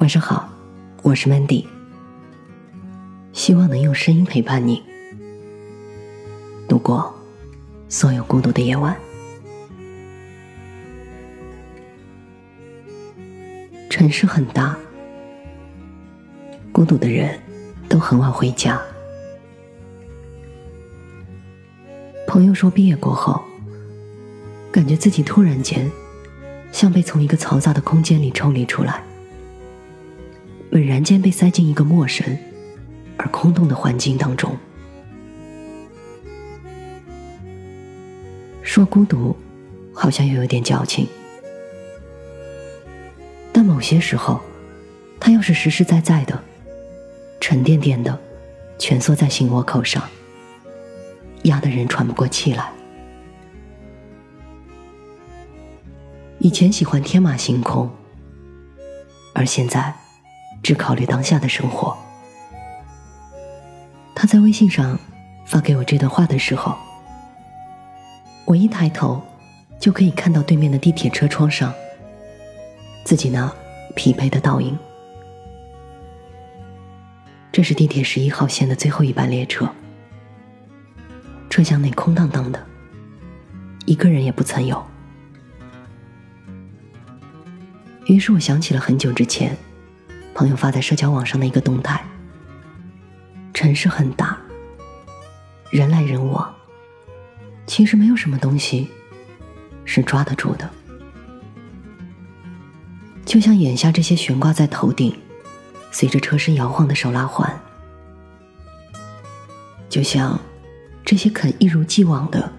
晚上好，我是 Mandy，希望能用声音陪伴你度过所有孤独的夜晚。城市很大，孤独的人都很晚回家。朋友说，毕业过后，感觉自己突然间像被从一个嘈杂的空间里抽离出来。猛然间被塞进一个陌生而空洞的环境当中。说孤独，好像又有点矫情，但某些时候，它又是实实在在的、沉甸甸的，蜷缩在心窝口上，压得人喘不过气来。以前喜欢天马行空，而现在。只考虑当下的生活。他在微信上发给我这段话的时候，我一抬头就可以看到对面的地铁车窗上自己那疲惫的倒影。这是地铁十一号线的最后一班列车，车厢内空荡荡的，一个人也不曾有。于是我想起了很久之前。朋友发在社交网上的一个动态：城市很大，人来人往，其实没有什么东西是抓得住的。就像眼下这些悬挂在头顶、随着车身摇晃的手拉环，就像这些肯一如既往的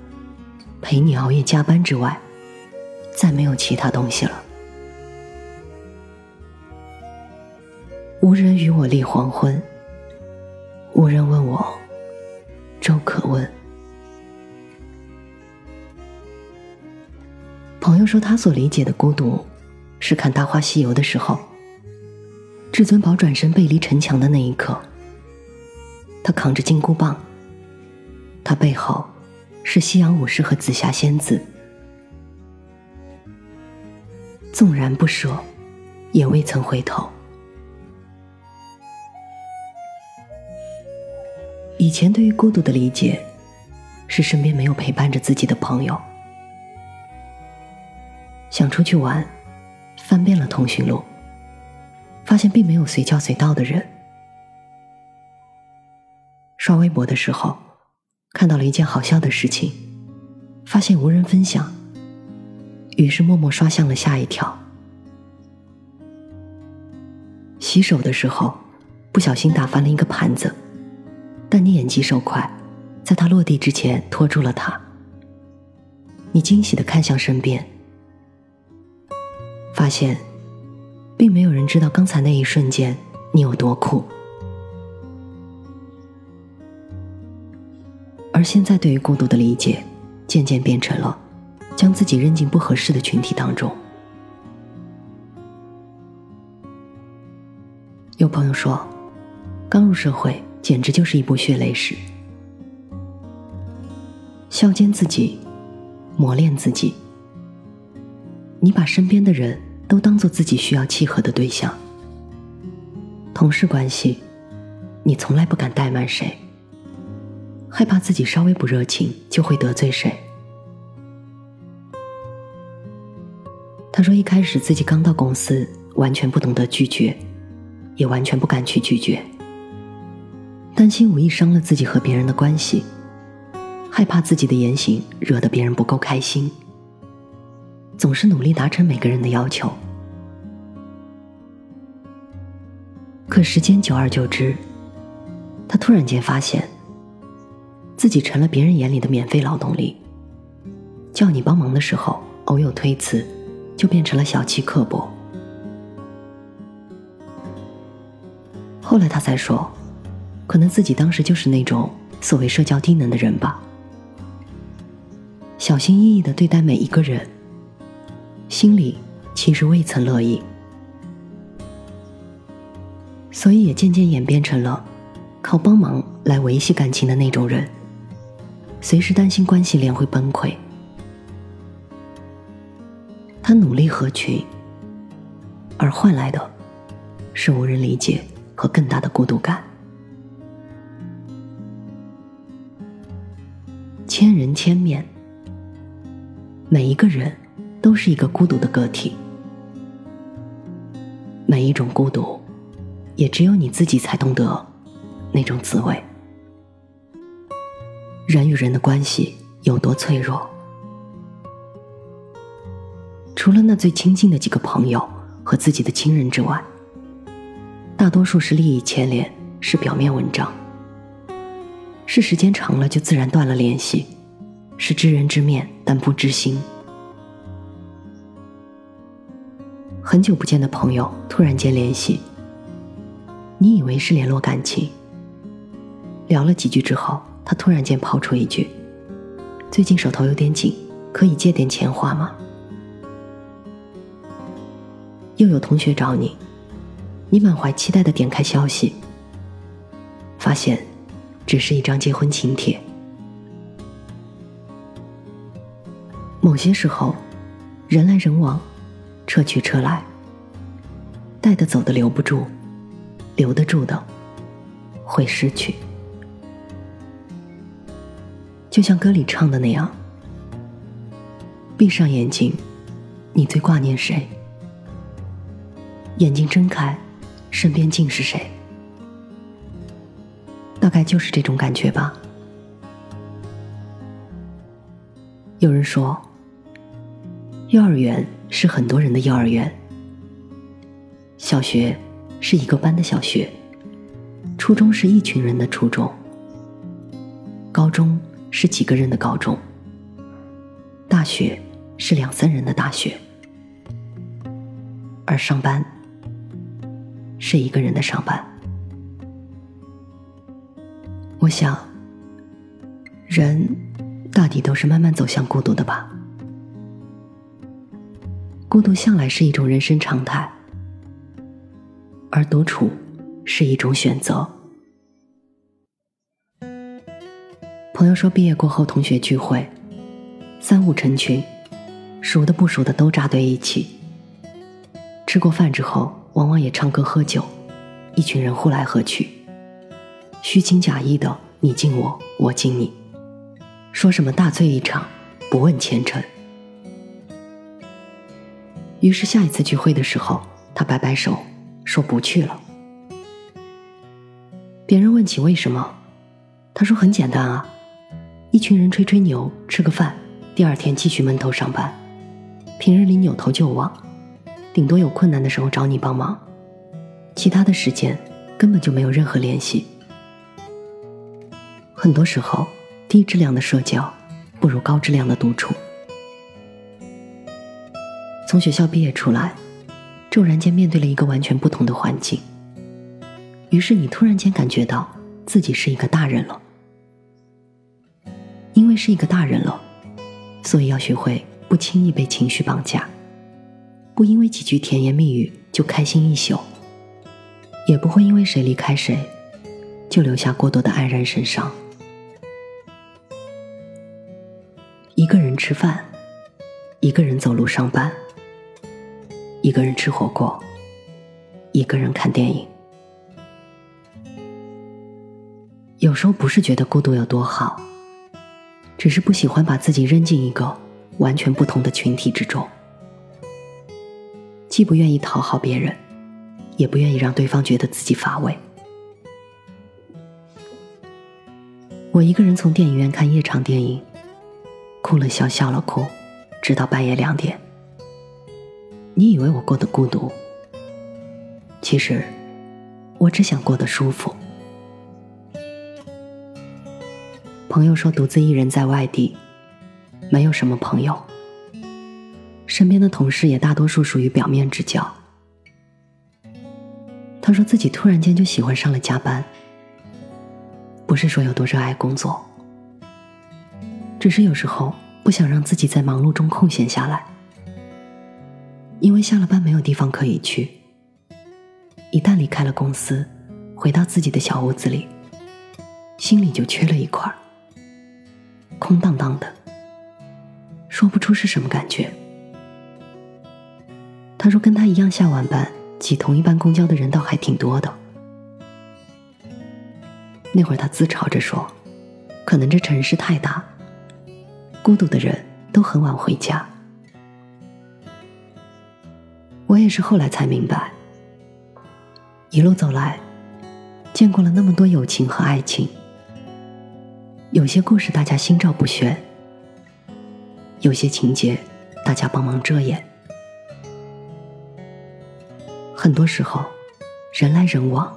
陪你熬夜加班之外，再没有其他东西了。无人与我立黄昏，无人问我粥可温。朋友说，他所理解的孤独，是看《大话西游》的时候，至尊宝转身背离城墙的那一刻，他扛着金箍棒，他背后是夕阳武士和紫霞仙子，纵然不舍，也未曾回头。以前对于孤独的理解，是身边没有陪伴着自己的朋友。想出去玩，翻遍了通讯录，发现并没有随叫随到的人。刷微博的时候，看到了一件好笑的事情，发现无人分享，于是默默刷向了下一条。洗手的时候，不小心打翻了一个盘子。但你眼疾手快，在他落地之前拖住了他。你惊喜的看向身边，发现，并没有人知道刚才那一瞬间你有多酷。而现在对于孤独的理解，渐渐变成了将自己扔进不合适的群体当中。有朋友说，刚入社会。简直就是一部血泪史，削尖自己，磨练自己。你把身边的人都当做自己需要契合的对象，同事关系，你从来不敢怠慢谁，害怕自己稍微不热情就会得罪谁。他说，一开始自己刚到公司，完全不懂得拒绝，也完全不敢去拒绝。担心无意伤了自己和别人的关系，害怕自己的言行惹得别人不够开心，总是努力达成每个人的要求。可时间久而久之，他突然间发现，自己成了别人眼里的免费劳动力。叫你帮忙的时候，偶有推辞，就变成了小气刻薄。后来他才说。可能自己当时就是那种所谓社交低能的人吧，小心翼翼的对待每一个人，心里其实未曾乐意，所以也渐渐演变成了靠帮忙来维系感情的那种人，随时担心关系链会崩溃。他努力合群，而换来的是无人理解和更大的孤独感。千人千面，每一个人都是一个孤独的个体。每一种孤独，也只有你自己才懂得那种滋味。人与人的关系有多脆弱？除了那最亲近的几个朋友和自己的亲人之外，大多数是利益牵连，是表面文章，是时间长了就自然断了联系，是知人知面但不知心。很久不见的朋友突然间联系，你以为是联络感情，聊了几句之后，他突然间抛出一句：“最近手头有点紧，可以借点钱花吗？”又有同学找你，你满怀期待的点开消息，发现只是一张结婚请帖。某些时候，人来人往。车去车来，带得走的留不住，留得住的会失去。就像歌里唱的那样，闭上眼睛，你最挂念谁？眼睛睁开，身边竟是谁？大概就是这种感觉吧。有人说，幼儿园。是很多人的幼儿园，小学是一个班的小学，初中是一群人的初中，高中是几个人的高中，大学是两三人的大学，而上班是一个人的上班。我想，人大抵都是慢慢走向孤独的吧。孤独向来是一种人生常态，而独处是一种选择。朋友说，毕业过后同学聚会，三五成群，熟的不熟的都扎堆一起。吃过饭之后，往往也唱歌喝酒，一群人呼来喝去，虚情假意的你敬我，我敬你，说什么大醉一场，不问前程。于是下一次聚会的时候，他摆摆手，说不去了。别人问起为什么，他说很简单啊，一群人吹吹牛，吃个饭，第二天继续闷头上班，平日里扭头就忘，顶多有困难的时候找你帮忙，其他的时间根本就没有任何联系。很多时候，低质量的社交不如高质量的独处。从学校毕业出来，骤然间面对了一个完全不同的环境。于是你突然间感觉到自己是一个大人了，因为是一个大人了，所以要学会不轻易被情绪绑架，不因为几句甜言蜜语就开心一宿，也不会因为谁离开谁就留下过多的黯然神伤。一个人吃饭，一个人走路上班。一个人吃火锅，一个人看电影。有时候不是觉得孤独有多好，只是不喜欢把自己扔进一个完全不同的群体之中，既不愿意讨好别人，也不愿意让对方觉得自己乏味。我一个人从电影院看夜场电影，哭了笑，笑了哭，直到半夜两点。你以为我过得孤独，其实我只想过得舒服。朋友说独自一人在外地，没有什么朋友，身边的同事也大多数属于表面之交。他说自己突然间就喜欢上了加班，不是说有多热爱工作，只是有时候不想让自己在忙碌中空闲下来。因为下了班没有地方可以去，一旦离开了公司，回到自己的小屋子里，心里就缺了一块空荡荡的，说不出是什么感觉。他说跟他一样下晚班，挤同一班公交的人倒还挺多的。那会儿他自嘲着说：“可能这城市太大，孤独的人都很晚回家。”我也是后来才明白，一路走来，见过了那么多友情和爱情，有些故事大家心照不宣，有些情节大家帮忙遮掩。很多时候，人来人往，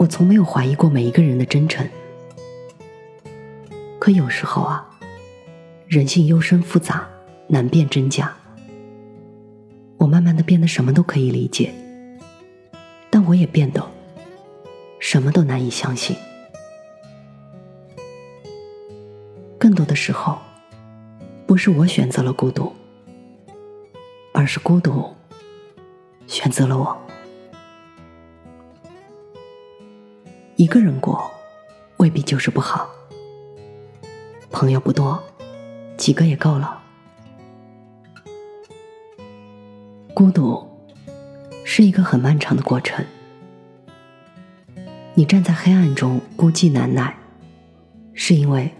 我从没有怀疑过每一个人的真诚。可有时候啊，人性幽深复杂，难辨真假。我慢慢的变得什么都可以理解，但我也变得什么都难以相信。更多的时候，不是我选择了孤独，而是孤独。选择了我，一个人过未必就是不好。朋友不多，几个也够了。孤独是一个很漫长的过程，你站在黑暗中孤寂难耐，是因为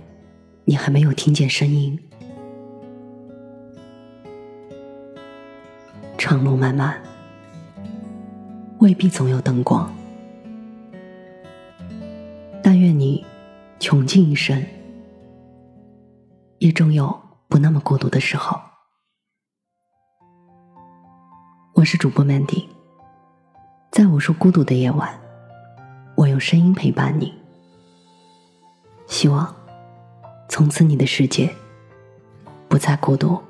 你还没有听见声音。长路漫漫。未必总有灯光，但愿你穷尽一生，也终有不那么孤独的时候。我是主播 Mandy，在无数孤独的夜晚，我用声音陪伴你。希望从此你的世界不再孤独。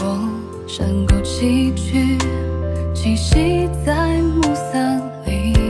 我山谷崎岖栖息在暮色里。